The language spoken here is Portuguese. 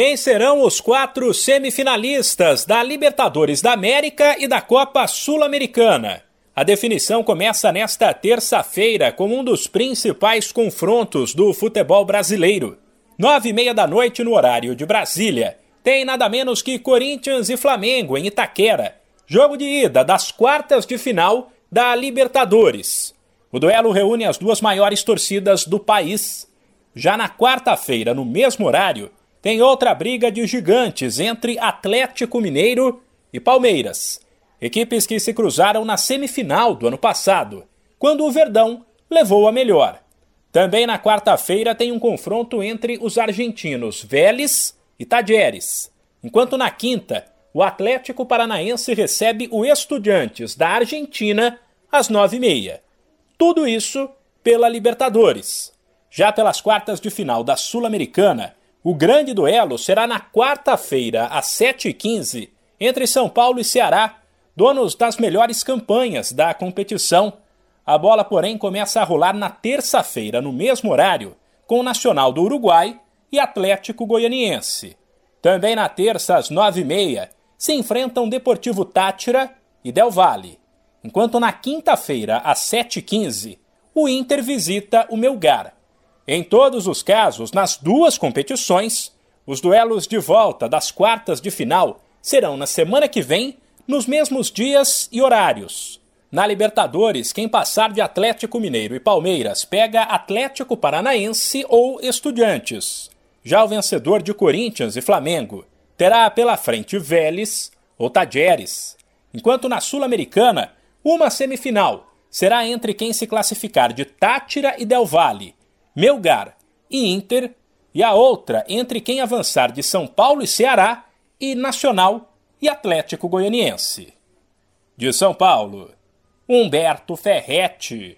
Quem serão os quatro semifinalistas da Libertadores da América e da Copa Sul-Americana? A definição começa nesta terça-feira com um dos principais confrontos do futebol brasileiro. Nove e meia da noite no horário de Brasília. Tem nada menos que Corinthians e Flamengo em Itaquera. Jogo de ida das quartas de final da Libertadores. O duelo reúne as duas maiores torcidas do país. Já na quarta-feira, no mesmo horário, tem outra briga de gigantes entre Atlético Mineiro e Palmeiras. Equipes que se cruzaram na semifinal do ano passado, quando o Verdão levou a melhor. Também na quarta-feira tem um confronto entre os argentinos Vélez e Tajeres, enquanto na quinta o Atlético Paranaense recebe o Estudiantes da Argentina às nove e meia. Tudo isso pela Libertadores. Já pelas quartas de final da Sul-Americana, o grande duelo será na quarta-feira, às 7h15, entre São Paulo e Ceará, donos das melhores campanhas da competição. A bola, porém, começa a rolar na terça-feira, no mesmo horário, com o Nacional do Uruguai e Atlético Goianiense. Também na terça, às 9h30, se enfrentam Deportivo Tátira e Del Valle. Enquanto na quinta-feira, às 7h15, o Inter visita o Melgar. Em todos os casos, nas duas competições, os duelos de volta das quartas de final serão na semana que vem, nos mesmos dias e horários. Na Libertadores, quem passar de Atlético Mineiro e Palmeiras pega Atlético Paranaense ou Estudiantes. Já o vencedor de Corinthians e Flamengo terá pela frente Vélez ou Tajeres, enquanto na Sul-Americana, uma semifinal será entre quem se classificar de Tátira e Del Valle, Melgar e Inter, e a outra entre quem avançar de São Paulo e Ceará e Nacional e Atlético Goianiense. De São Paulo, Humberto Ferretti.